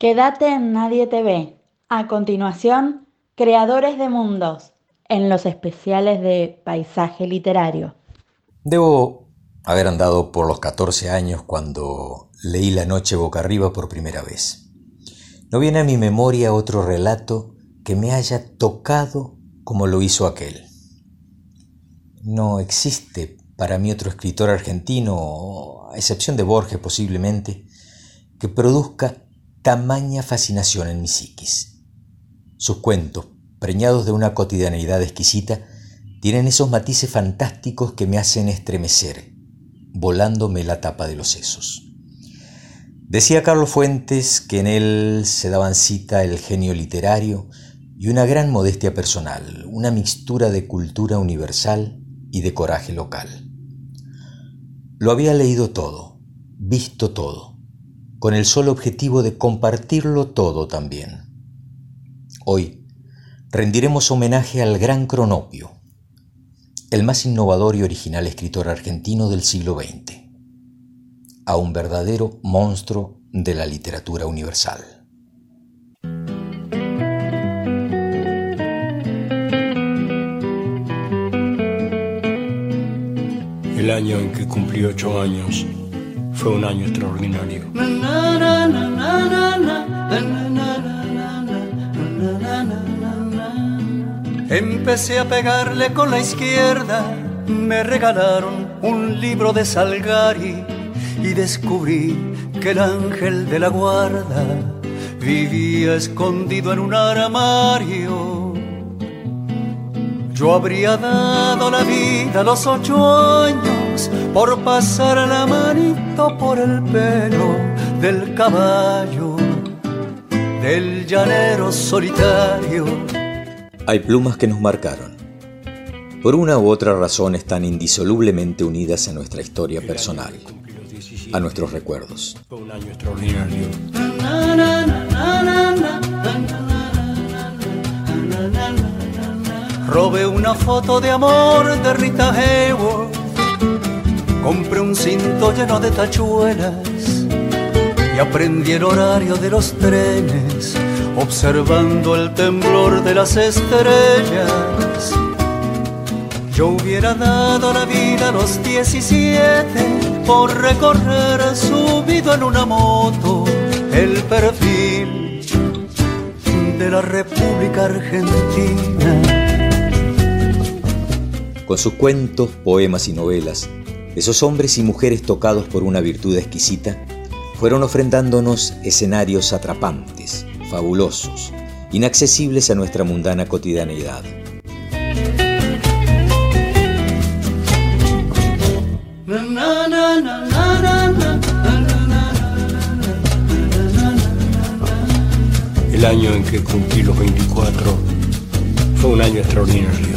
Quédate en Nadie te ve. A continuación, Creadores de Mundos, en los especiales de Paisaje Literario. Debo haber andado por los 14 años cuando leí La noche boca arriba por primera vez. No viene a mi memoria otro relato que me haya tocado como lo hizo aquel. No existe para mí otro escritor argentino, a excepción de Borges posiblemente, que produzca tamaña fascinación en mi psiquis. Sus cuentos, preñados de una cotidianeidad exquisita, tienen esos matices fantásticos que me hacen estremecer, volándome la tapa de los sesos. Decía Carlos Fuentes que en él se daban cita el genio literario y una gran modestia personal, una mixtura de cultura universal y de coraje local. Lo había leído todo, visto todo con el solo objetivo de compartirlo todo también. Hoy rendiremos homenaje al gran Cronopio, el más innovador y original escritor argentino del siglo XX, a un verdadero monstruo de la literatura universal. El año en que cumplí ocho años fue un año extraordinario. Empecé a pegarle con la izquierda, me regalaron un libro de Salgari y descubrí que el ángel de la guarda vivía escondido en un armario. Yo habría dado la vida a los ocho años por pasar la manito por el pelo del caballo, del llanero solitario. Hay plumas que nos marcaron. Por una u otra razón están indisolublemente unidas a nuestra historia personal, a nuestros recuerdos. Robé una foto de amor de Rita Hayworth Compré un cinto lleno de tachuelas y aprendí el horario de los trenes, observando el temblor de las estrellas. Yo hubiera dado la vida a los 17 por recorrer subido en una moto el perfil de la República Argentina. Con sus cuentos, poemas y novelas, esos hombres y mujeres tocados por una virtud exquisita fueron ofrendándonos escenarios atrapantes, fabulosos, inaccesibles a nuestra mundana cotidianeidad. El año en que cumplí los 24 fue un año extraordinario.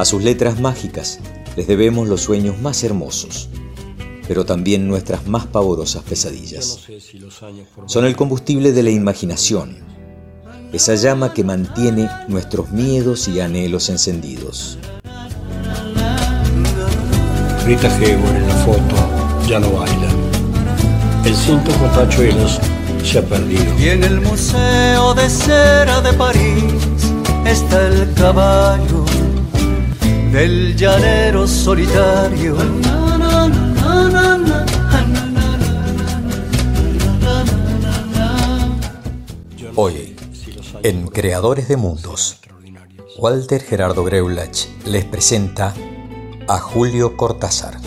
a sus letras mágicas les debemos los sueños más hermosos, pero también nuestras más pavorosas pesadillas. Son el combustible de la imaginación, esa llama que mantiene nuestros miedos y anhelos encendidos. Rita Hayworth en la foto ya no baila. El cinto con tachuelos se ha perdido. Y en el Museo de Cera de París está el caballo del llanero solitario. Hoy, en Creadores de Mundos, Walter Gerardo Greulach les presenta a Julio Cortázar.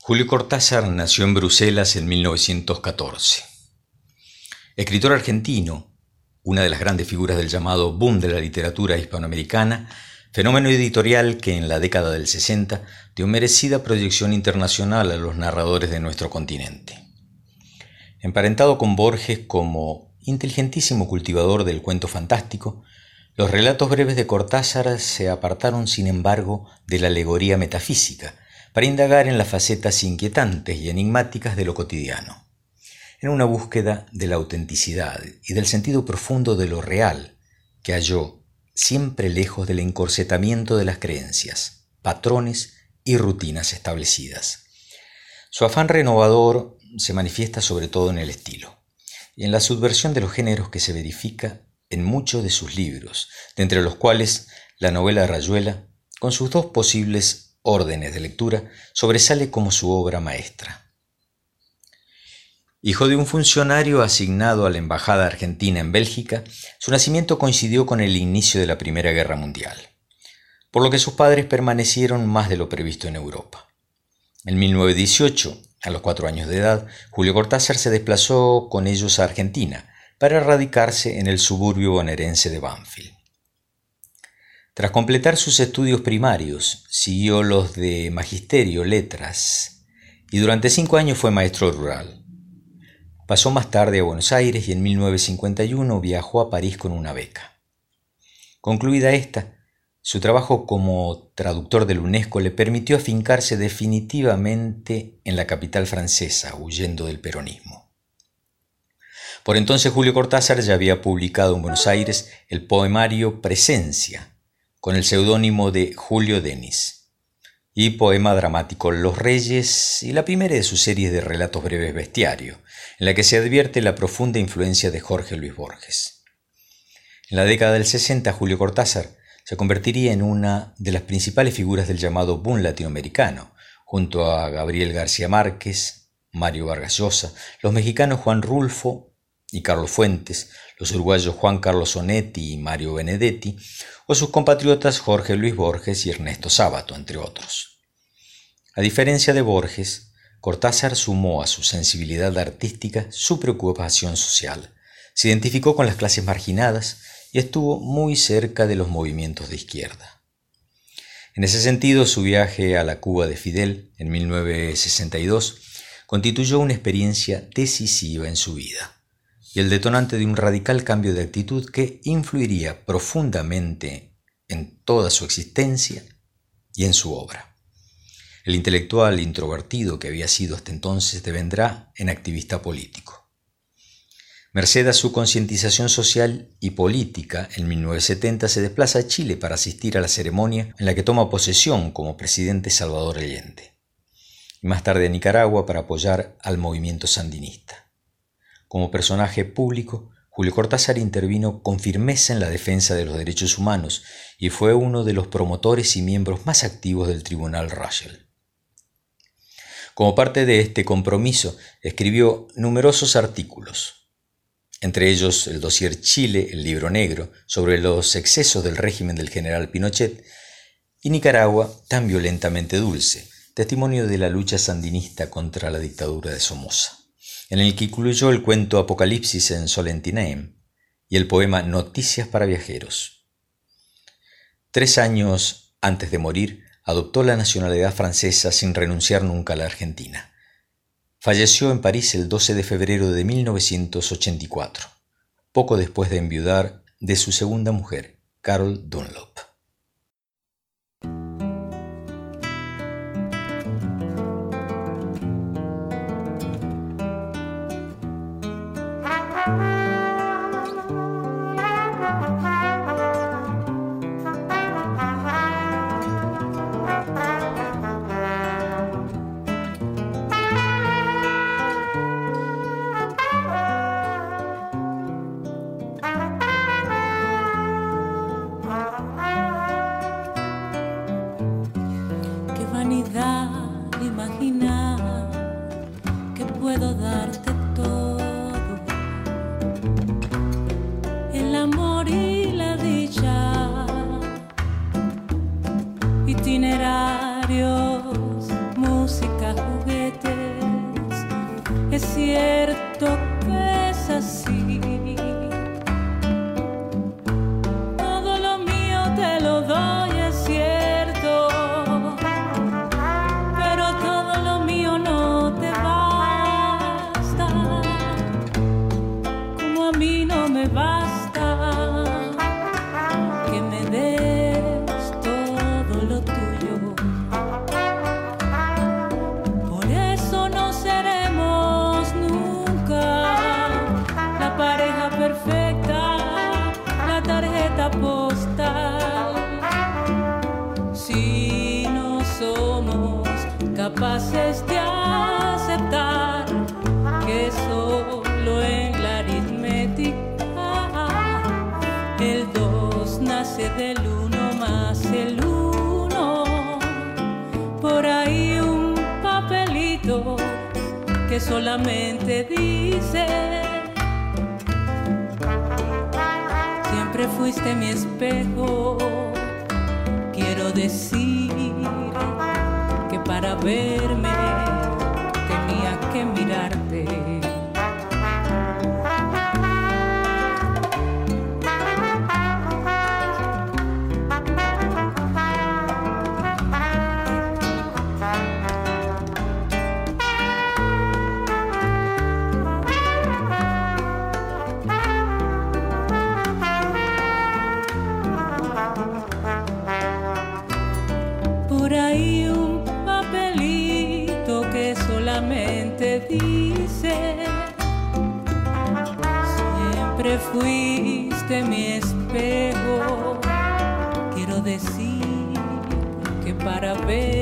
Julio Cortázar nació en Bruselas en 1914. Escritor argentino, una de las grandes figuras del llamado boom de la literatura hispanoamericana, fenómeno editorial que en la década del 60 dio merecida proyección internacional a los narradores de nuestro continente. Emparentado con Borges como inteligentísimo cultivador del cuento fantástico, los relatos breves de Cortázar se apartaron, sin embargo, de la alegoría metafísica, para indagar en las facetas inquietantes y enigmáticas de lo cotidiano, en una búsqueda de la autenticidad y del sentido profundo de lo real, que halló siempre lejos del encorsetamiento de las creencias, patrones y rutinas establecidas. Su afán renovador se manifiesta sobre todo en el estilo y en la subversión de los géneros que se verifica en muchos de sus libros, de entre los cuales la novela Rayuela, con sus dos posibles órdenes de lectura, sobresale como su obra maestra. Hijo de un funcionario asignado a la Embajada Argentina en Bélgica, su nacimiento coincidió con el inicio de la Primera Guerra Mundial, por lo que sus padres permanecieron más de lo previsto en Europa. En 1918, a los cuatro años de edad, Julio Cortázar se desplazó con ellos a Argentina para radicarse en el suburbio bonaerense de Banfield. Tras completar sus estudios primarios, siguió los de magisterio, letras, y durante cinco años fue maestro rural. Pasó más tarde a Buenos Aires y en 1951 viajó a París con una beca. Concluida esta, su trabajo como traductor del UNESCO le permitió afincarse definitivamente en la capital francesa, huyendo del peronismo. Por entonces Julio Cortázar ya había publicado en Buenos Aires el poemario Presencia, con el seudónimo de Julio Denis y poema dramático Los Reyes y la primera de sus series de relatos breves Bestiario, en la que se advierte la profunda influencia de Jorge Luis Borges. En la década del 60, Julio Cortázar se convertiría en una de las principales figuras del llamado boom latinoamericano, junto a Gabriel García Márquez, Mario Vargas Llosa, los mexicanos Juan Rulfo y Carlos Fuentes, los uruguayos Juan Carlos Onetti y Mario Benedetti, o sus compatriotas Jorge Luis Borges y Ernesto Sábato, entre otros. A diferencia de Borges, Cortázar sumó a su sensibilidad artística su preocupación social, se identificó con las clases marginadas y estuvo muy cerca de los movimientos de izquierda. En ese sentido, su viaje a la Cuba de Fidel en 1962 constituyó una experiencia decisiva en su vida y el detonante de un radical cambio de actitud que influiría profundamente en toda su existencia y en su obra. El intelectual introvertido que había sido hasta entonces devendrá en activista político. Merced a su concientización social y política, en 1970 se desplaza a Chile para asistir a la ceremonia en la que toma posesión como presidente Salvador Allende, y más tarde a Nicaragua para apoyar al movimiento sandinista. Como personaje público, Julio Cortázar intervino con firmeza en la defensa de los derechos humanos y fue uno de los promotores y miembros más activos del Tribunal Russell. Como parte de este compromiso, escribió numerosos artículos, entre ellos el dossier Chile, el libro negro, sobre los excesos del régimen del general Pinochet, y Nicaragua, tan violentamente dulce, testimonio de la lucha sandinista contra la dictadura de Somoza en el que incluyó el cuento Apocalipsis en Solentinaim y el poema Noticias para Viajeros. Tres años antes de morir, adoptó la nacionalidad francesa sin renunciar nunca a la Argentina. Falleció en París el 12 de febrero de 1984, poco después de enviudar de su segunda mujer, Carol Dunlop. Fuiste mi espejo, quiero decir que para verme tenía que mirarte. Fuiste mi espejo. Quiero decir que para verme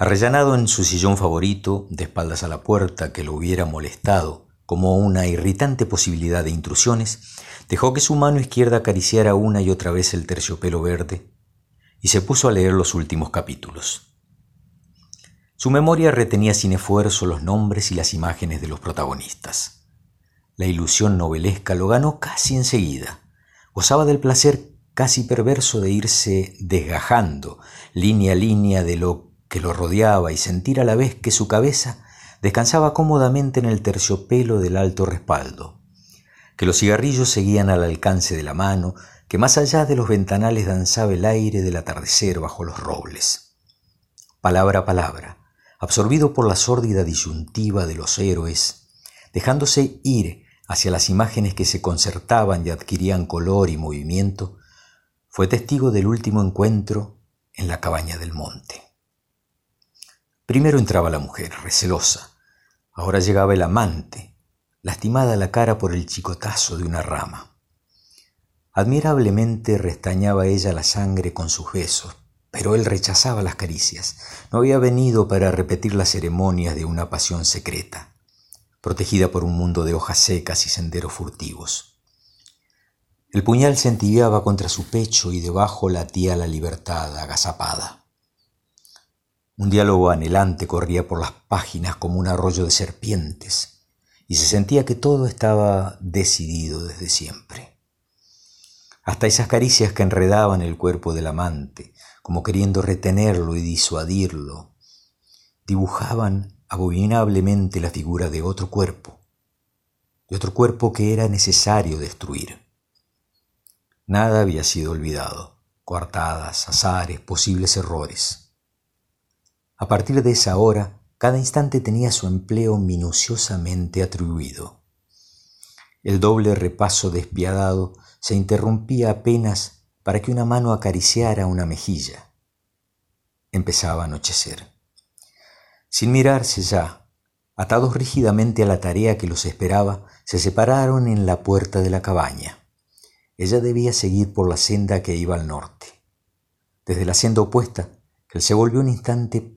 Arrellanado en su sillón favorito, de espaldas a la puerta que lo hubiera molestado como una irritante posibilidad de intrusiones, dejó que su mano izquierda acariciara una y otra vez el terciopelo verde y se puso a leer los últimos capítulos. Su memoria retenía sin esfuerzo los nombres y las imágenes de los protagonistas. La ilusión novelesca lo ganó casi enseguida. Gozaba del placer casi perverso de irse desgajando línea a línea de lo que lo rodeaba y sentir a la vez que su cabeza descansaba cómodamente en el terciopelo del alto respaldo, que los cigarrillos seguían al alcance de la mano, que más allá de los ventanales danzaba el aire del atardecer bajo los robles. Palabra a palabra, absorbido por la sórdida disyuntiva de los héroes, dejándose ir hacia las imágenes que se concertaban y adquirían color y movimiento, fue testigo del último encuentro en la cabaña del monte. Primero entraba la mujer, recelosa. Ahora llegaba el amante, lastimada la cara por el chicotazo de una rama. Admirablemente restañaba ella la sangre con sus besos, pero él rechazaba las caricias. No había venido para repetir las ceremonias de una pasión secreta, protegida por un mundo de hojas secas y senderos furtivos. El puñal se entibiaba contra su pecho y debajo latía la libertad agazapada. Un diálogo anhelante corría por las páginas como un arroyo de serpientes, y se sentía que todo estaba decidido desde siempre. Hasta esas caricias que enredaban el cuerpo del amante, como queriendo retenerlo y disuadirlo, dibujaban abominablemente la figura de otro cuerpo, de otro cuerpo que era necesario destruir. Nada había sido olvidado, coartadas, azares, posibles errores. A partir de esa hora, cada instante tenía su empleo minuciosamente atribuido. El doble repaso despiadado se interrumpía apenas para que una mano acariciara una mejilla. Empezaba a anochecer. Sin mirarse ya, atados rígidamente a la tarea que los esperaba, se separaron en la puerta de la cabaña. Ella debía seguir por la senda que iba al norte. Desde la senda opuesta, él se volvió un instante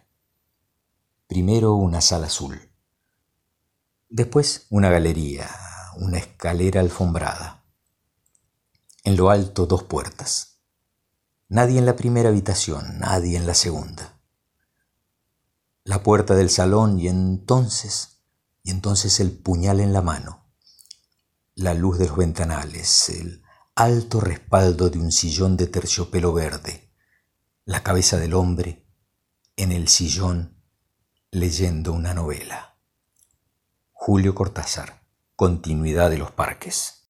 Primero una sala azul. Después una galería, una escalera alfombrada. En lo alto dos puertas. Nadie en la primera habitación, nadie en la segunda. La puerta del salón y entonces, y entonces el puñal en la mano, la luz de los ventanales, el alto respaldo de un sillón de terciopelo verde, la cabeza del hombre en el sillón leyendo una novela. Julio Cortázar, Continuidad de los Parques.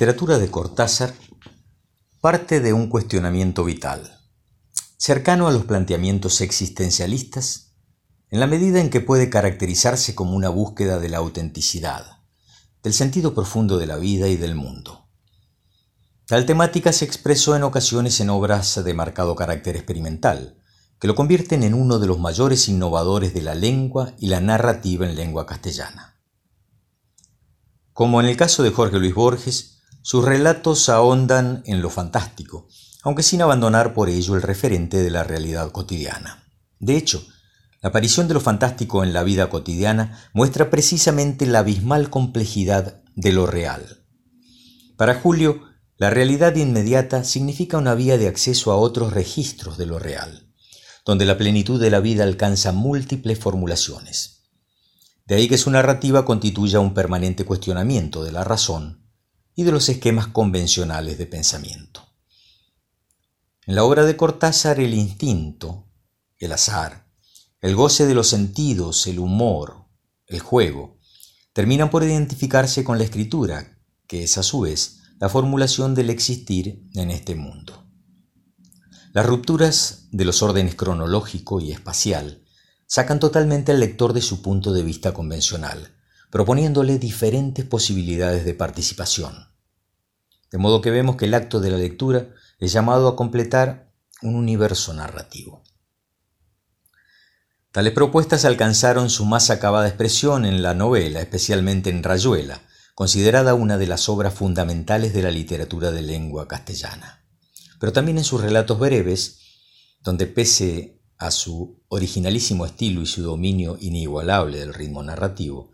literatura de Cortázar parte de un cuestionamiento vital, cercano a los planteamientos existencialistas, en la medida en que puede caracterizarse como una búsqueda de la autenticidad, del sentido profundo de la vida y del mundo. Tal temática se expresó en ocasiones en obras de marcado carácter experimental, que lo convierten en uno de los mayores innovadores de la lengua y la narrativa en lengua castellana. Como en el caso de Jorge Luis Borges, sus relatos ahondan en lo fantástico, aunque sin abandonar por ello el referente de la realidad cotidiana. De hecho, la aparición de lo fantástico en la vida cotidiana muestra precisamente la abismal complejidad de lo real. Para Julio, la realidad inmediata significa una vía de acceso a otros registros de lo real, donde la plenitud de la vida alcanza múltiples formulaciones. De ahí que su narrativa constituya un permanente cuestionamiento de la razón y de los esquemas convencionales de pensamiento. En la obra de Cortázar el instinto, el azar, el goce de los sentidos, el humor, el juego, terminan por identificarse con la escritura, que es a su vez la formulación del existir en este mundo. Las rupturas de los órdenes cronológico y espacial sacan totalmente al lector de su punto de vista convencional, proponiéndole diferentes posibilidades de participación. De modo que vemos que el acto de la lectura es llamado a completar un universo narrativo. Tales propuestas alcanzaron su más acabada expresión en la novela, especialmente en Rayuela, considerada una de las obras fundamentales de la literatura de lengua castellana. Pero también en sus relatos breves, donde pese a su originalísimo estilo y su dominio inigualable del ritmo narrativo,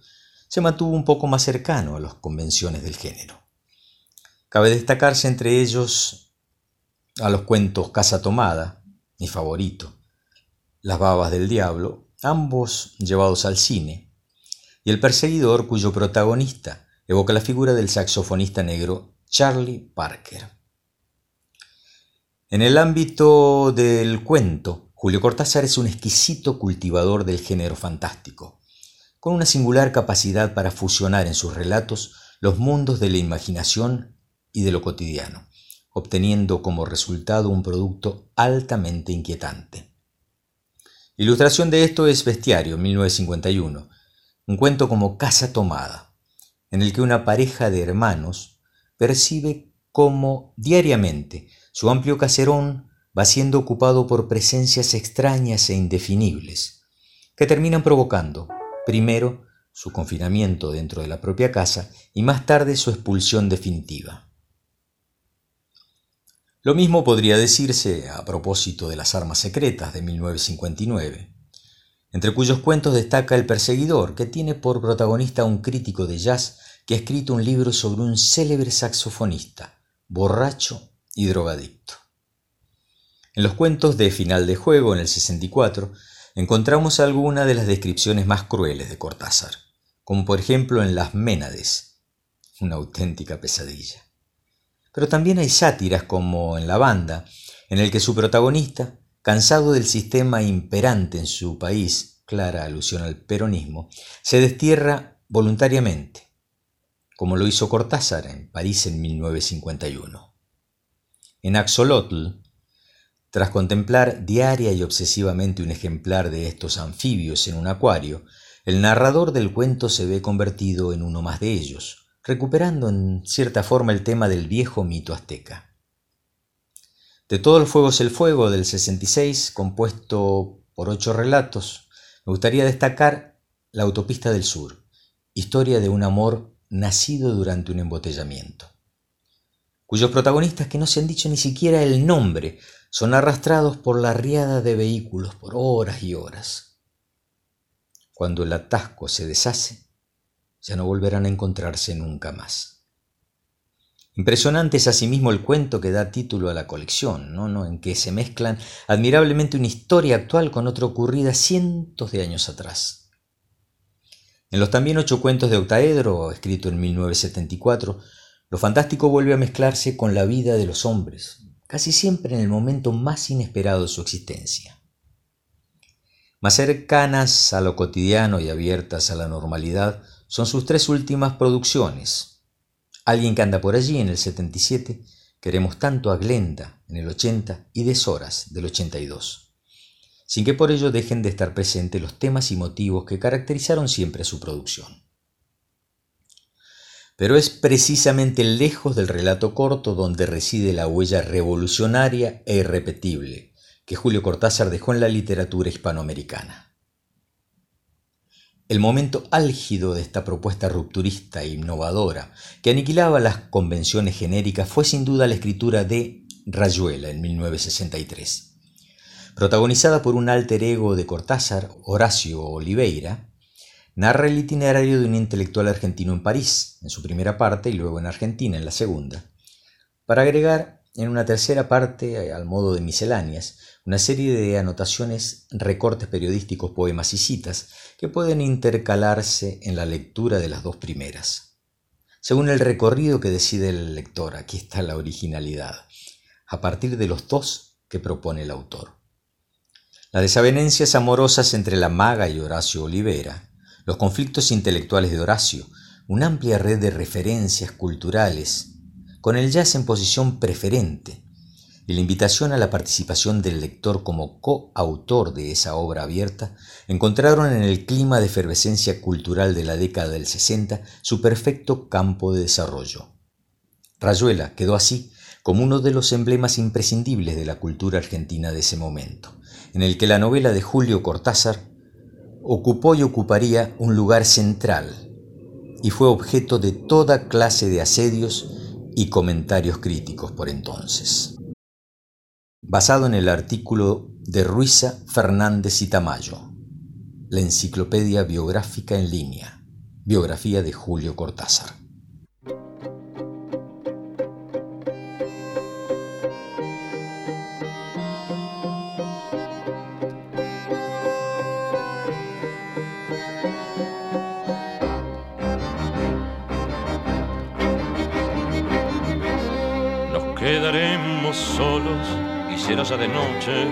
se mantuvo un poco más cercano a las convenciones del género. Cabe destacarse entre ellos a los cuentos Casa Tomada, mi favorito, Las Babas del Diablo, ambos llevados al cine, y El Perseguidor, cuyo protagonista evoca la figura del saxofonista negro Charlie Parker. En el ámbito del cuento, Julio Cortázar es un exquisito cultivador del género fantástico, con una singular capacidad para fusionar en sus relatos los mundos de la imaginación y de lo cotidiano, obteniendo como resultado un producto altamente inquietante. Ilustración de esto es Bestiario, 1951, un cuento como Casa Tomada, en el que una pareja de hermanos percibe cómo diariamente su amplio caserón va siendo ocupado por presencias extrañas e indefinibles, que terminan provocando, primero, su confinamiento dentro de la propia casa y más tarde su expulsión definitiva. Lo mismo podría decirse a propósito de las armas secretas de 1959, entre cuyos cuentos destaca El perseguidor, que tiene por protagonista a un crítico de jazz que ha escrito un libro sobre un célebre saxofonista, borracho y drogadicto. En los cuentos de Final de Juego, en el 64, encontramos algunas de las descripciones más crueles de Cortázar, como por ejemplo en Las Ménades, una auténtica pesadilla. Pero también hay sátiras como en La Banda, en el que su protagonista, cansado del sistema imperante en su país, clara alusión al peronismo, se destierra voluntariamente, como lo hizo Cortázar en París en 1951. En Axolotl, tras contemplar diaria y obsesivamente un ejemplar de estos anfibios en un acuario, el narrador del cuento se ve convertido en uno más de ellos, recuperando en cierta forma el tema del viejo mito azteca. De todos los fuegos el fuego del 66, compuesto por ocho relatos, me gustaría destacar La autopista del sur, historia de un amor nacido durante un embotellamiento, cuyos protagonistas que no se han dicho ni siquiera el nombre son arrastrados por la riada de vehículos por horas y horas. Cuando el atasco se deshace, ya no volverán a encontrarse nunca más. Impresionante es asimismo el cuento que da título a la colección, ¿no? en que se mezclan admirablemente una historia actual con otra ocurrida cientos de años atrás. En los también ocho cuentos de Octaedro, escrito en 1974, lo fantástico vuelve a mezclarse con la vida de los hombres, casi siempre en el momento más inesperado de su existencia. Más cercanas a lo cotidiano y abiertas a la normalidad son sus tres últimas producciones. Alguien que anda por allí en el 77, queremos tanto a Glenda en el 80 y Deshoras del 82, sin que por ello dejen de estar presentes los temas y motivos que caracterizaron siempre su producción. Pero es precisamente lejos del relato corto donde reside la huella revolucionaria e irrepetible que Julio Cortázar dejó en la literatura hispanoamericana. El momento álgido de esta propuesta rupturista e innovadora, que aniquilaba las convenciones genéricas, fue sin duda la escritura de Rayuela en 1963. Protagonizada por un alter ego de Cortázar, Horacio Oliveira, Narra el itinerario de un intelectual argentino en París, en su primera parte, y luego en Argentina, en la segunda, para agregar en una tercera parte, eh, al modo de misceláneas, una serie de anotaciones, recortes periodísticos, poemas y citas que pueden intercalarse en la lectura de las dos primeras. Según el recorrido que decide el lector, aquí está la originalidad, a partir de los dos que propone el autor. Las desavenencias amorosas entre la maga y Horacio Olivera, los conflictos intelectuales de Horacio, una amplia red de referencias culturales, con el jazz en posición preferente, y la invitación a la participación del lector como coautor de esa obra abierta encontraron en el clima de efervescencia cultural de la década del 60 su perfecto campo de desarrollo. Rayuela quedó así como uno de los emblemas imprescindibles de la cultura argentina de ese momento, en el que la novela de Julio Cortázar ocupó y ocuparía un lugar central y fue objeto de toda clase de asedios y comentarios críticos por entonces. Basado en el artículo de Ruiza Fernández y Tamayo, la enciclopedia biográfica en línea, biografía de Julio Cortázar. De noche,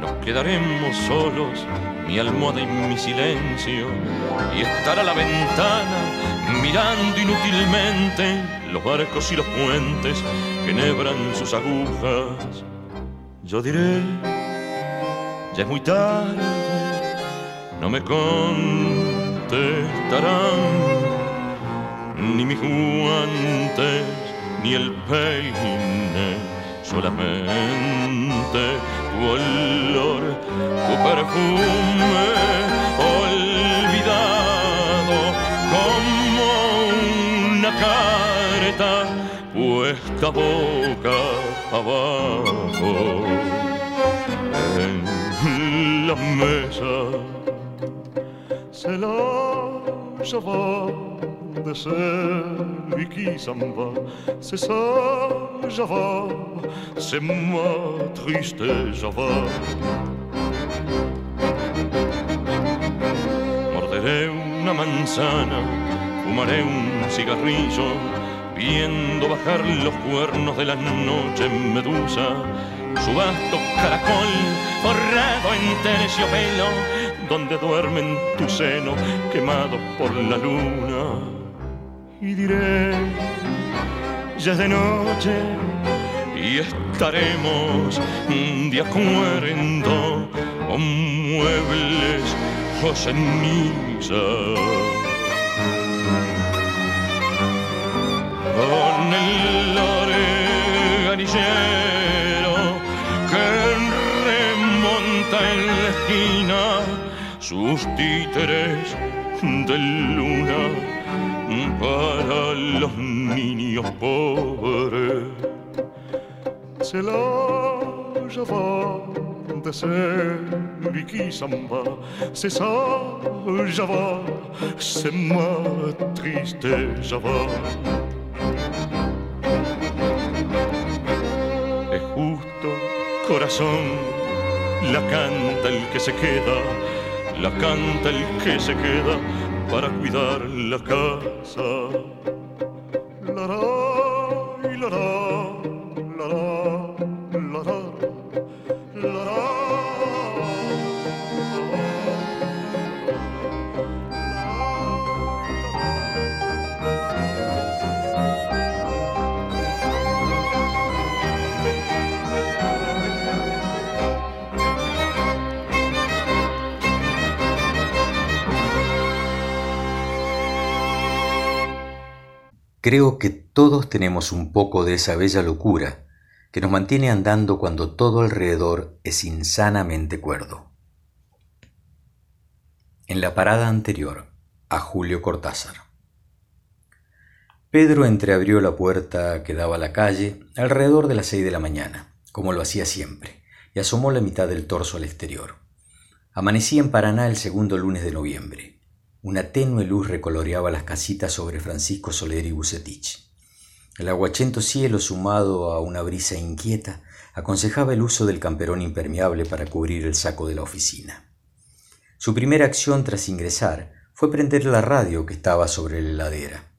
nos quedaremos solos, mi almohada y mi silencio, y estar a la ventana mirando inútilmente los barcos y los puentes que nebran sus agujas. Yo diré, ya es muy tarde, no me contestarán ni mis guantes ni el peine solamente tu olor, tu perfume olvidado como una carta puesta boca abajo en la mesa. Se la lleva de ser Vicky s'en va, c'est ça, Java, c'est ma triste Java. Morderé una manzana, fumaré un cigarrillo, viendo bajar los cuernos de la noche medusa, su vasto caracol forrado en terciopelo, donde duerme en tu seno quemado por la luna y diré, ya es de noche y estaremos de acuerdo con muebles o ceniza. Con el organillero que remonta en la esquina sus títeres de luna para los niños pobres. C'est la Java de ser Vicky Samba, c'est ça Java, c'est ma triste Java. Es justo, corazón, la canta el que se queda, la canta el que se queda para cuidar la casa. La, la, la, Creo que todos tenemos un poco de esa bella locura que nos mantiene andando cuando todo alrededor es insanamente cuerdo. En la parada anterior, a Julio Cortázar. Pedro entreabrió la puerta que daba a la calle alrededor de las seis de la mañana, como lo hacía siempre, y asomó la mitad del torso al exterior. Amanecía en Paraná el segundo lunes de noviembre. Una tenue luz recoloreaba las casitas sobre Francisco Soler y Bucetich. El aguachento cielo, sumado a una brisa inquieta, aconsejaba el uso del camperón impermeable para cubrir el saco de la oficina. Su primera acción tras ingresar fue prender la radio que estaba sobre la heladera.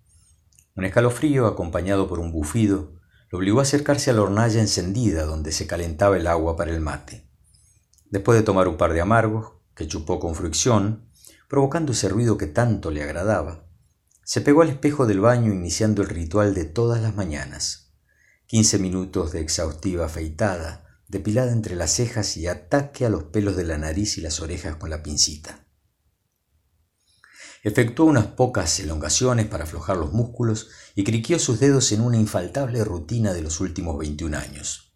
Un escalofrío, acompañado por un bufido, lo obligó a acercarse a la hornalla encendida donde se calentaba el agua para el mate. Después de tomar un par de amargos, que chupó con fricción, provocando ese ruido que tanto le agradaba. Se pegó al espejo del baño iniciando el ritual de todas las mañanas. quince minutos de exhaustiva afeitada, depilada entre las cejas y ataque a los pelos de la nariz y las orejas con la pincita. Efectuó unas pocas elongaciones para aflojar los músculos y criquió sus dedos en una infaltable rutina de los últimos 21 años.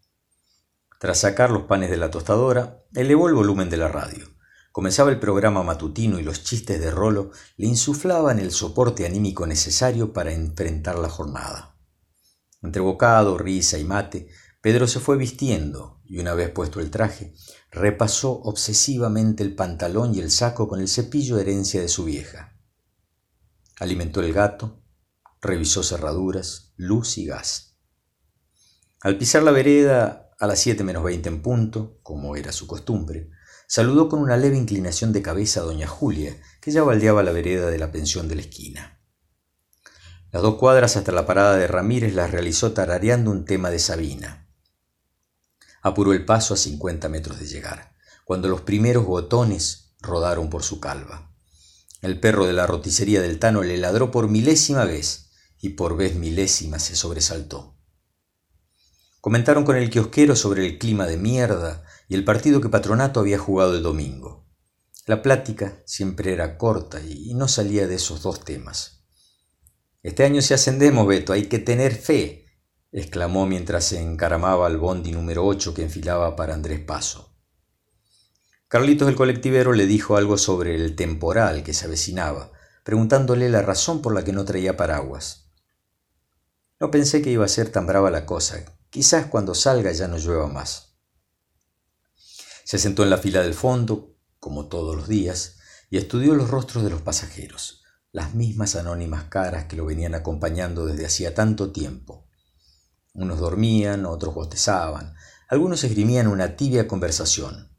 Tras sacar los panes de la tostadora, elevó el volumen de la radio. Comenzaba el programa matutino y los chistes de Rolo le insuflaban el soporte anímico necesario para enfrentar la jornada. Entre bocado, risa y mate, Pedro se fue vistiendo y una vez puesto el traje, repasó obsesivamente el pantalón y el saco con el cepillo herencia de su vieja. Alimentó el gato, revisó cerraduras, luz y gas. Al pisar la vereda a las siete menos veinte en punto, como era su costumbre, saludó con una leve inclinación de cabeza a doña Julia, que ya baldeaba la vereda de la pensión de la esquina. Las dos cuadras hasta la parada de Ramírez las realizó tarareando un tema de Sabina. Apuró el paso a cincuenta metros de llegar, cuando los primeros botones rodaron por su calva. El perro de la roticería del Tano le ladró por milésima vez y por vez milésima se sobresaltó. Comentaron con el kiosquero sobre el clima de mierda y el partido que Patronato había jugado el domingo. La plática siempre era corta y no salía de esos dos temas. Este año se ascendemos, Beto, hay que tener fe, exclamó mientras se encaramaba al bondi número 8 que enfilaba para Andrés Paso. Carlitos el colectivero le dijo algo sobre el temporal que se avecinaba, preguntándole la razón por la que no traía paraguas. No pensé que iba a ser tan brava la cosa. Quizás cuando salga ya no llueva más. Se sentó en la fila del fondo, como todos los días, y estudió los rostros de los pasajeros, las mismas anónimas caras que lo venían acompañando desde hacía tanto tiempo. Unos dormían, otros bostezaban, algunos esgrimían una tibia conversación.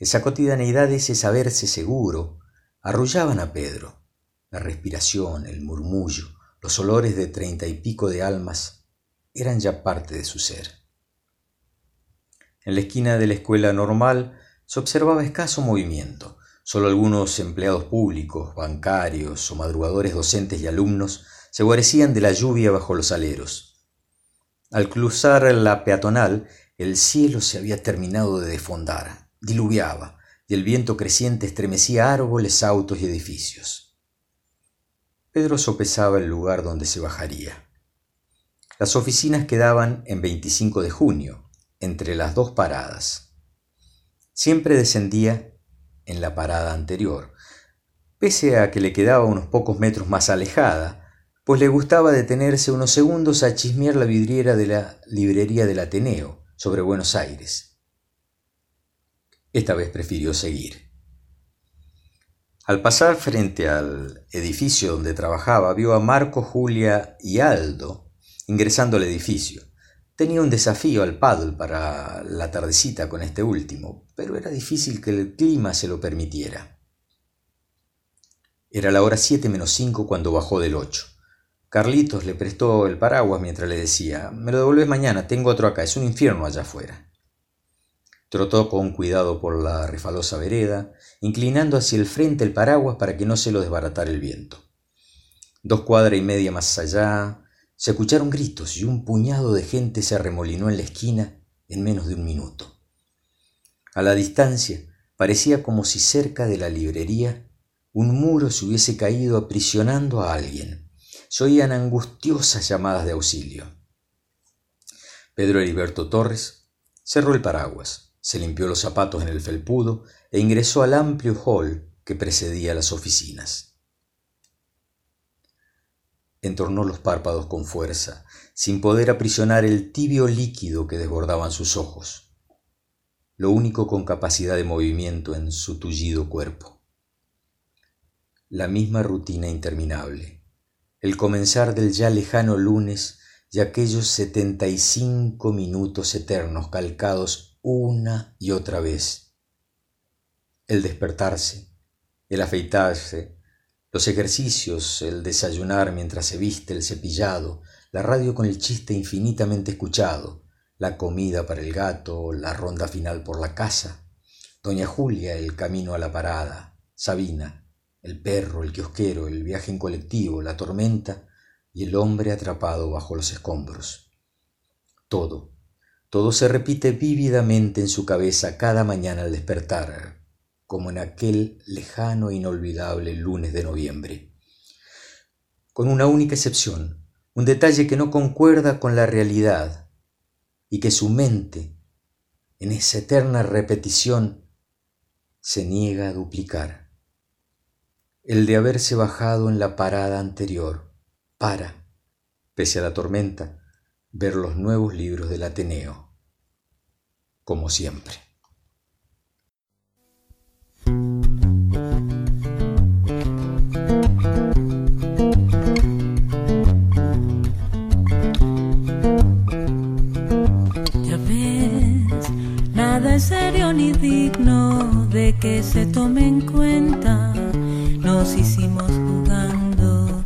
Esa cotidianeidad, ese saberse seguro, arrullaban a Pedro. La respiración, el murmullo, los olores de treinta y pico de almas eran ya parte de su ser. En la esquina de la escuela normal se observaba escaso movimiento. Solo algunos empleados públicos, bancarios o madrugadores docentes y alumnos se guarecían de la lluvia bajo los aleros. Al cruzar la peatonal, el cielo se había terminado de desfondar diluviaba, y el viento creciente estremecía árboles, autos y edificios. Pedro sopesaba el lugar donde se bajaría. Las oficinas quedaban en 25 de junio, entre las dos paradas. Siempre descendía en la parada anterior, pese a que le quedaba unos pocos metros más alejada, pues le gustaba detenerse unos segundos a chismear la vidriera de la librería del Ateneo sobre Buenos Aires esta vez prefirió seguir. Al pasar frente al edificio donde trabajaba, vio a Marco, Julia y Aldo ingresando al edificio. Tenía un desafío al paddle para la tardecita con este último, pero era difícil que el clima se lo permitiera. Era la hora siete menos cinco cuando bajó del ocho. Carlitos le prestó el paraguas mientras le decía, me lo devuelves mañana, tengo otro acá, es un infierno allá afuera. Trotó con cuidado por la refalosa vereda, inclinando hacia el frente el paraguas para que no se lo desbaratara el viento. Dos cuadras y media más allá, se escucharon gritos y un puñado de gente se arremolinó en la esquina en menos de un minuto. A la distancia, parecía como si cerca de la librería un muro se hubiese caído aprisionando a alguien. Se oían angustiosas llamadas de auxilio. Pedro Heriberto Torres cerró el paraguas se limpió los zapatos en el felpudo e ingresó al amplio hall que precedía las oficinas. Entornó los párpados con fuerza, sin poder aprisionar el tibio líquido que desbordaban sus ojos, lo único con capacidad de movimiento en su tullido cuerpo. La misma rutina interminable, el comenzar del ya lejano lunes y aquellos setenta y cinco minutos eternos calcados una y otra vez. El despertarse, el afeitarse, los ejercicios, el desayunar mientras se viste, el cepillado, la radio con el chiste infinitamente escuchado, la comida para el gato, la ronda final por la casa, doña Julia, el camino a la parada, Sabina, el perro, el kiosquero, el viaje en colectivo, la tormenta y el hombre atrapado bajo los escombros. todo, todo se repite vívidamente en su cabeza cada mañana al despertar, como en aquel lejano e inolvidable lunes de noviembre. Con una única excepción, un detalle que no concuerda con la realidad y que su mente, en esa eterna repetición, se niega a duplicar. El de haberse bajado en la parada anterior para, pese a la tormenta, ver los nuevos libros del Ateneo, como siempre. Se tome en cuenta. Nos hicimos jugando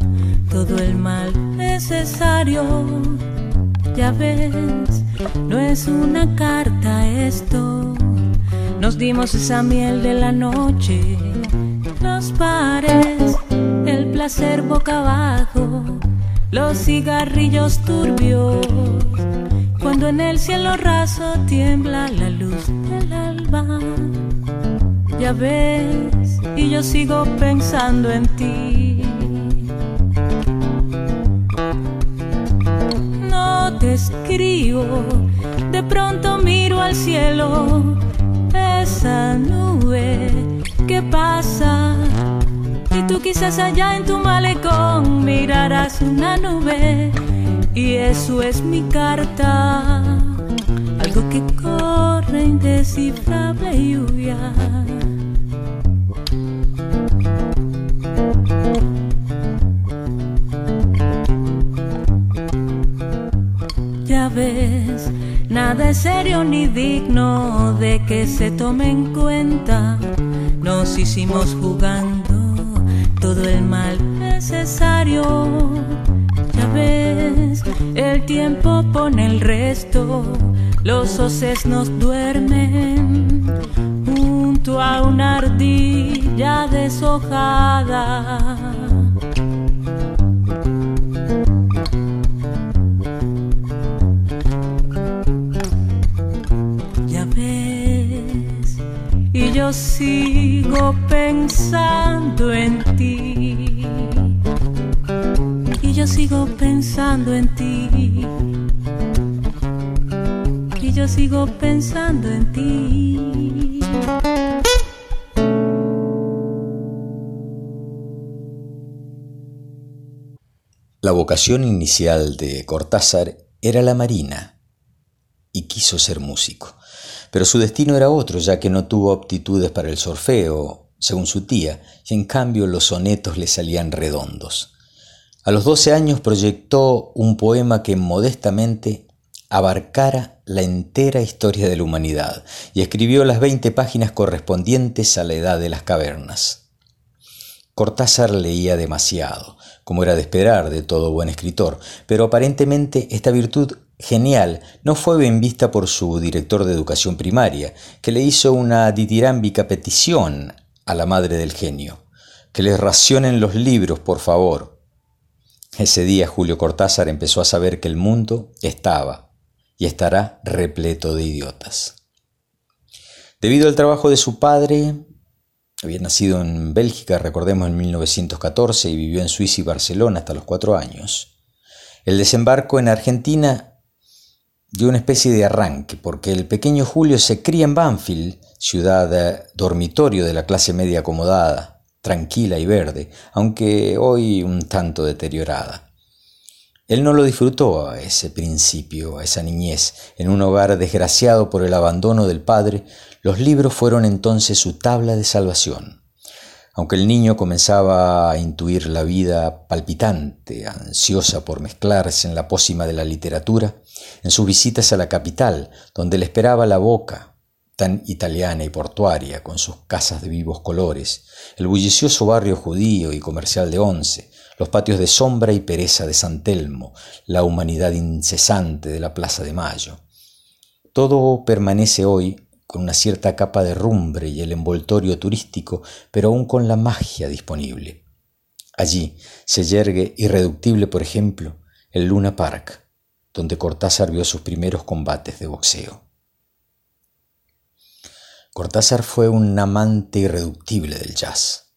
todo el mal necesario. Ya ves, no es una carta esto. Nos dimos esa miel de la noche, los pares, el placer boca abajo, los cigarrillos turbios. Cuando en el cielo raso tiembla la luz del alba, ya ves, y yo sigo pensando en ti. No te escribo, de pronto miro al cielo, esa nube que pasa. Y tú quizás allá en tu malecón mirarás una nube y eso es mi carta, algo que corre indescifrable lluvia. Que se tome en cuenta. Nos hicimos jugando todo el mal necesario. Ya ves, el tiempo pone el resto, los hoces nos duermen junto a una ardilla deshojada. Sigo pensando en ti y yo sigo pensando en ti. Y yo sigo pensando en ti. La vocación inicial de Cortázar era la marina y quiso ser músico, pero su destino era otro, ya que no tuvo aptitudes para el solfeo, según su tía, y en cambio los sonetos le salían redondos. A los 12 años proyectó un poema que modestamente abarcara la entera historia de la humanidad y escribió las 20 páginas correspondientes a la edad de las cavernas. Cortázar leía demasiado, como era de esperar de todo buen escritor, pero aparentemente esta virtud genial no fue bien vista por su director de educación primaria, que le hizo una ditirámbica petición a la madre del genio, que les racionen los libros, por favor. Ese día Julio Cortázar empezó a saber que el mundo estaba y estará repleto de idiotas. Debido al trabajo de su padre, había nacido en Bélgica, recordemos, en 1914 y vivió en Suiza y Barcelona hasta los cuatro años. El desembarco en Argentina dio una especie de arranque, porque el pequeño Julio se cría en Banfield, ciudad dormitorio de la clase media acomodada, tranquila y verde, aunque hoy un tanto deteriorada. Él no lo disfrutó a ese principio, a esa niñez. En un hogar desgraciado por el abandono del padre, los libros fueron entonces su tabla de salvación. Aunque el niño comenzaba a intuir la vida palpitante, ansiosa por mezclarse en la pócima de la literatura, en sus visitas a la capital, donde le esperaba la boca, tan italiana y portuaria, con sus casas de vivos colores, el bullicioso barrio judío y comercial de Once, los patios de sombra y pereza de San Telmo, la humanidad incesante de la Plaza de Mayo. Todo permanece hoy con una cierta capa de rumbre y el envoltorio turístico, pero aún con la magia disponible. Allí se yergue irreductible, por ejemplo, el Luna Park, donde Cortázar vio sus primeros combates de boxeo. Cortázar fue un amante irreductible del jazz.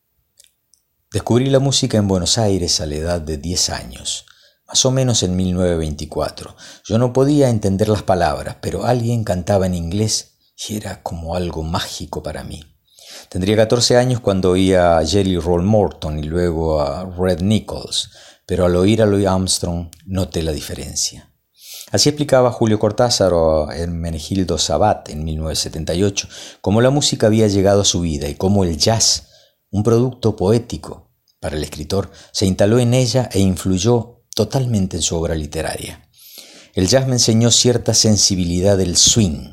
Descubrí la música en Buenos Aires a la edad de 10 años, más o menos en 1924. Yo no podía entender las palabras, pero alguien cantaba en inglés era como algo mágico para mí. Tendría 14 años cuando oía a Jelly Roll Morton y luego a Red Nichols, pero al oír a Louis Armstrong noté la diferencia. Así explicaba Julio Cortázar o Menegildo Sabat en 1978 cómo la música había llegado a su vida y cómo el jazz, un producto poético para el escritor, se instaló en ella e influyó totalmente en su obra literaria. El jazz me enseñó cierta sensibilidad del swing,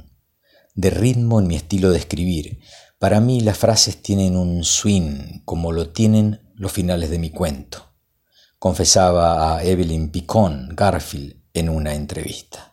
de ritmo en mi estilo de escribir. Para mí las frases tienen un swing como lo tienen los finales de mi cuento, confesaba a Evelyn Picón Garfield en una entrevista.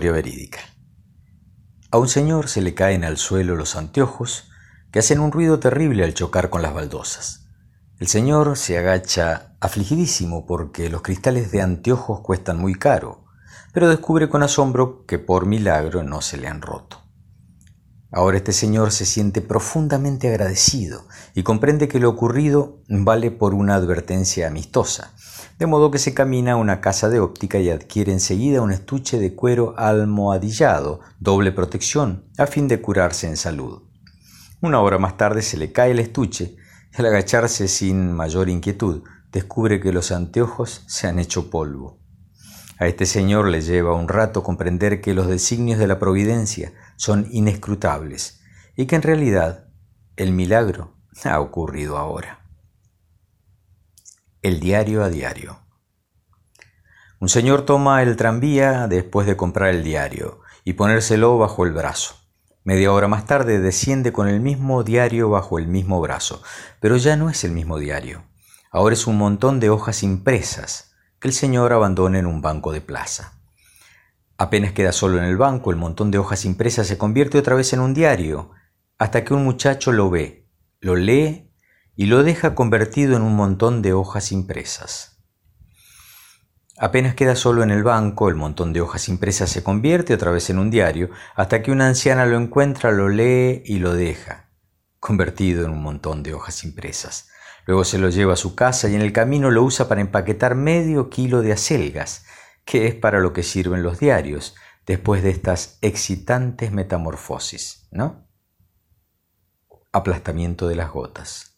Verídica. A un señor se le caen al suelo los anteojos que hacen un ruido terrible al chocar con las baldosas. El señor se agacha afligidísimo porque los cristales de anteojos cuestan muy caro, pero descubre con asombro que por milagro no se le han roto. Ahora este señor se siente profundamente agradecido y comprende que lo ocurrido vale por una advertencia amistosa, de modo que se camina a una casa de óptica y adquiere enseguida un estuche de cuero almohadillado, doble protección, a fin de curarse en salud. Una hora más tarde se le cae el estuche y al agacharse sin mayor inquietud, descubre que los anteojos se han hecho polvo. A este señor le lleva un rato comprender que los designios de la providencia son inescrutables y que en realidad el milagro ha ocurrido ahora. El diario a diario. Un señor toma el tranvía después de comprar el diario y ponérselo bajo el brazo. Media hora más tarde desciende con el mismo diario bajo el mismo brazo, pero ya no es el mismo diario. Ahora es un montón de hojas impresas que el señor abandona en un banco de plaza. Apenas queda solo en el banco, el montón de hojas impresas se convierte otra vez en un diario, hasta que un muchacho lo ve, lo lee y lo deja convertido en un montón de hojas impresas. Apenas queda solo en el banco, el montón de hojas impresas se convierte otra vez en un diario, hasta que una anciana lo encuentra, lo lee y lo deja, convertido en un montón de hojas impresas. Luego se lo lleva a su casa y en el camino lo usa para empaquetar medio kilo de acelgas, que es para lo que sirven los diarios, después de estas excitantes metamorfosis, ¿no? Aplastamiento de las gotas.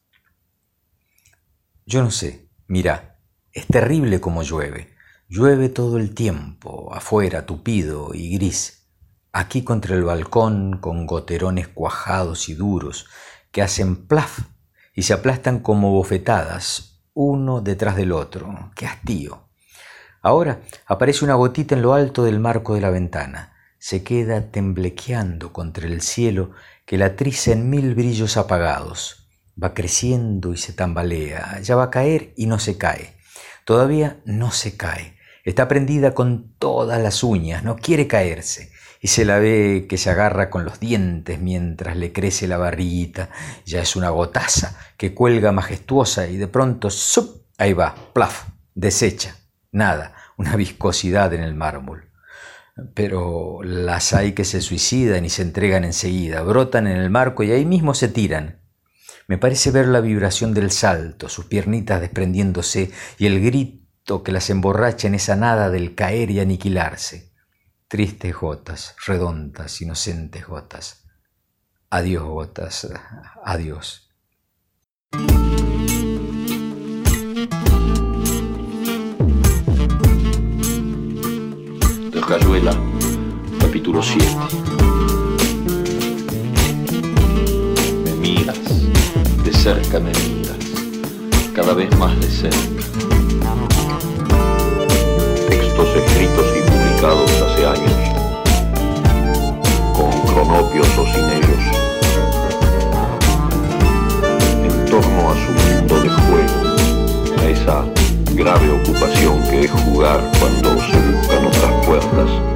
Yo no sé, mira, es terrible como llueve. Llueve todo el tiempo, afuera, tupido y gris. Aquí contra el balcón, con goterones cuajados y duros, que hacen plaf y se aplastan como bofetadas, uno detrás del otro. ¡Qué hastío! Ahora aparece una gotita en lo alto del marco de la ventana. Se queda temblequeando contra el cielo que la triza en mil brillos apagados. Va creciendo y se tambalea. Ya va a caer y no se cae. Todavía no se cae. Está prendida con todas las uñas, no quiere caerse. Y se la ve que se agarra con los dientes mientras le crece la barriguita. Ya es una gotaza que cuelga majestuosa y de pronto, ¡sup! ahí va, plaf, desecha. Nada, una viscosidad en el mármol. Pero las hay que se suicidan y se entregan enseguida, brotan en el marco y ahí mismo se tiran. Me parece ver la vibración del salto, sus piernitas desprendiéndose y el grito que las emborracha en esa nada del caer y aniquilarse. Tristes gotas, redondas, inocentes gotas. Adiós gotas, adiós. Cayuela, capítulo 7. Cerca me miras, cada vez más de cerca. Textos escritos y publicados hace años, con cronopios o sin ellos, en torno a su mundo de juego, a esa grave ocupación que es jugar cuando se buscan otras puertas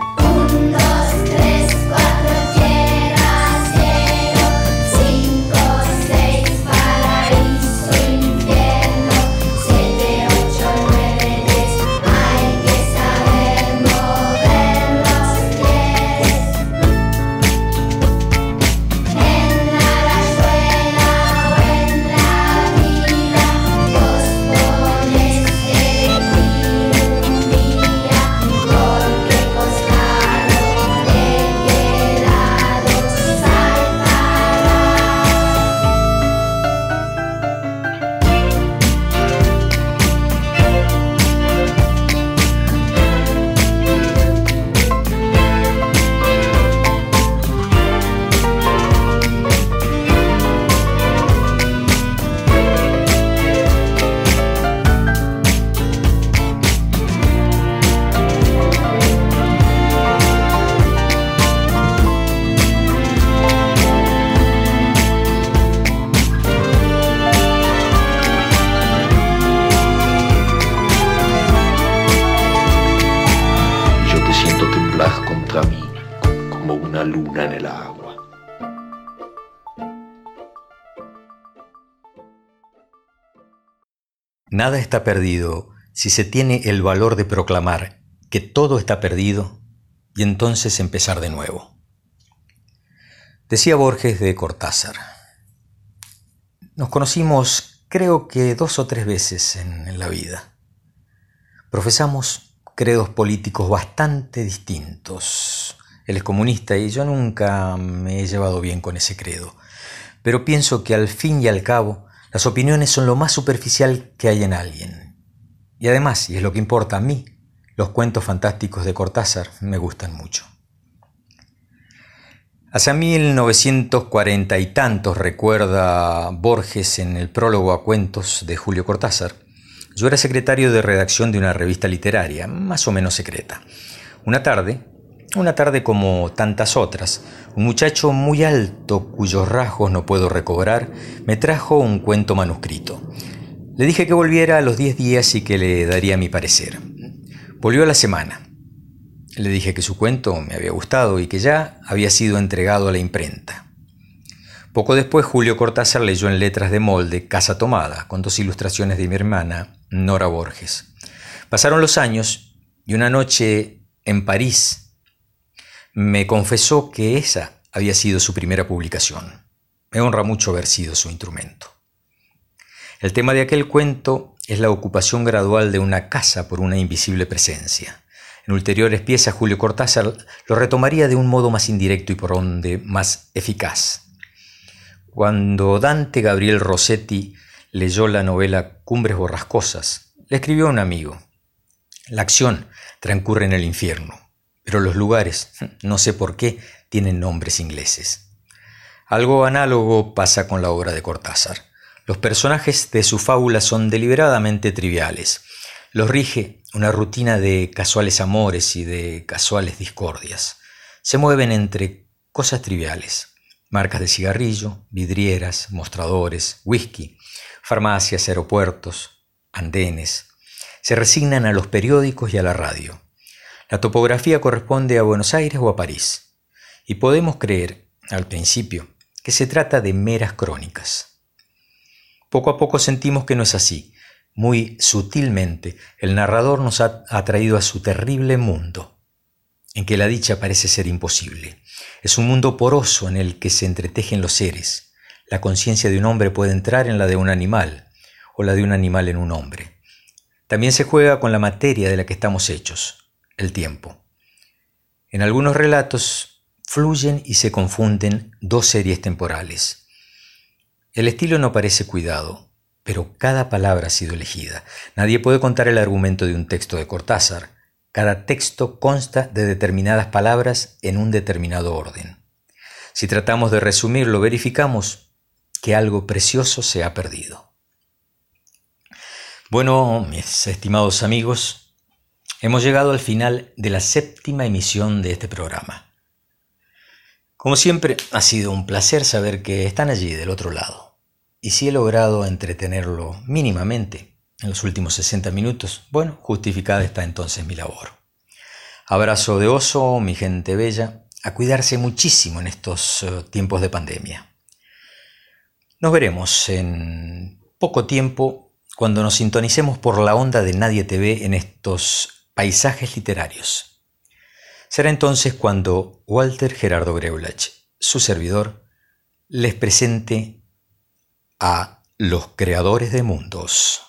Nada está perdido si se tiene el valor de proclamar que todo está perdido y entonces empezar de nuevo. Decía Borges de Cortázar, nos conocimos creo que dos o tres veces en, la vida. Profesamos credos políticos bastante distintos. Él es comunista y yo nunca me he llevado bien con ese credo. Pero pienso que al fin y al cabo las opiniones son lo más superficial que hay en alguien. Y además, y es lo que importa a mí, los cuentos fantásticos de Cortázar me gustan mucho. Hacia 1940 y tantos recuerda Borges en el prólogo a cuentos de Julio Cortázar, yo era secretario de redacción de una revista literaria, más o menos secreta. Una tarde, una tarde como tantas otras, un muchacho muy alto cuyos rasgos no puedo recobrar me trajo un cuento manuscrito. Le dije que volviera a los diez días y que le daría mi parecer. Volvió a la semana. Le dije que su cuento me había gustado y que ya había sido entregado a la imprenta. Poco después Julio Cortázar leyó en letras de molde Casa Tomada, con dos ilustraciones de mi hermana, Nora Borges. Pasaron los años y una noche en París me confesó que esa había sido su primera publicación. Me honra mucho haber sido su instrumento. El tema de aquel cuento es la ocupación gradual de una casa por una invisible presencia. En ulteriores piezas, Julio Cortázar lo retomaría de un modo más indirecto y por donde más eficaz. Cuando Dante Gabriel Rossetti leyó la novela Cumbres Borrascosas, le escribió a un amigo. La acción transcurre en el infierno, pero los lugares, no sé por qué, tienen nombres ingleses. Algo análogo pasa con la obra de Cortázar. Los personajes de su fábula son deliberadamente triviales. Los rige una rutina de casuales amores y de casuales discordias. Se mueven entre cosas triviales marcas de cigarrillo, vidrieras, mostradores, whisky, farmacias, aeropuertos, andenes. Se resignan a los periódicos y a la radio. La topografía corresponde a Buenos Aires o a París. Y podemos creer, al principio, que se trata de meras crónicas. Poco a poco sentimos que no es así. Muy sutilmente, el narrador nos ha atraído a su terrible mundo, en que la dicha parece ser imposible. Es un mundo poroso en el que se entretejen los seres. La conciencia de un hombre puede entrar en la de un animal, o la de un animal en un hombre. También se juega con la materia de la que estamos hechos, el tiempo. En algunos relatos fluyen y se confunden dos series temporales. El estilo no parece cuidado, pero cada palabra ha sido elegida. Nadie puede contar el argumento de un texto de Cortázar, cada texto consta de determinadas palabras en un determinado orden. Si tratamos de resumirlo, verificamos que algo precioso se ha perdido. Bueno, mis estimados amigos, hemos llegado al final de la séptima emisión de este programa. Como siempre, ha sido un placer saber que están allí del otro lado. Y si he logrado entretenerlo mínimamente, en los últimos 60 minutos, bueno, justificada está entonces mi labor. Abrazo de oso, mi gente bella, a cuidarse muchísimo en estos eh, tiempos de pandemia. Nos veremos en poco tiempo cuando nos sintonicemos por la onda de Nadie TV en estos paisajes literarios. Será entonces cuando Walter Gerardo Greulach, su servidor, les presente a los creadores de mundos.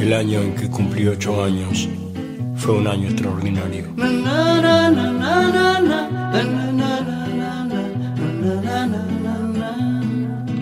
El año en que cumplí ocho años fue un año extraordinario.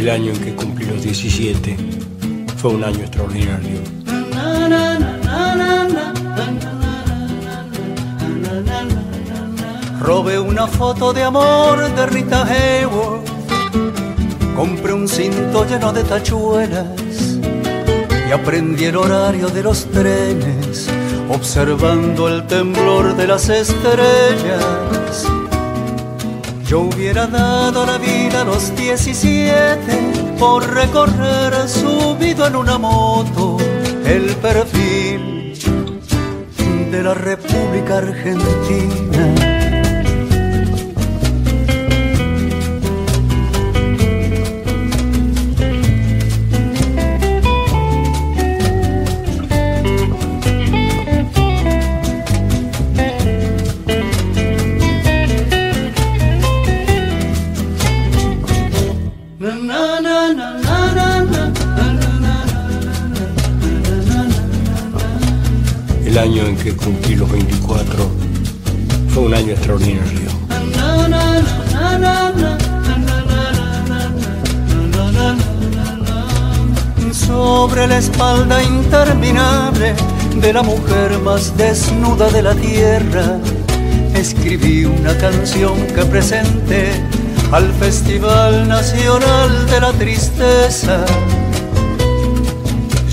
El año en que cumplí los 17 fue un año extraordinario. Robé una foto de amor de Rita Hayworth. Compré un cinto lleno de tachuelas y aprendí el horario de los trenes, observando el temblor de las estrellas. Yo hubiera dado la vida a los 17 por recorrer subido en una moto el perfil de la República Argentina año en que cumplí los 24 fue un año extraordinario. Sobre la espalda interminable de la mujer más desnuda de la tierra, escribí una canción que presenté al Festival Nacional de la Tristeza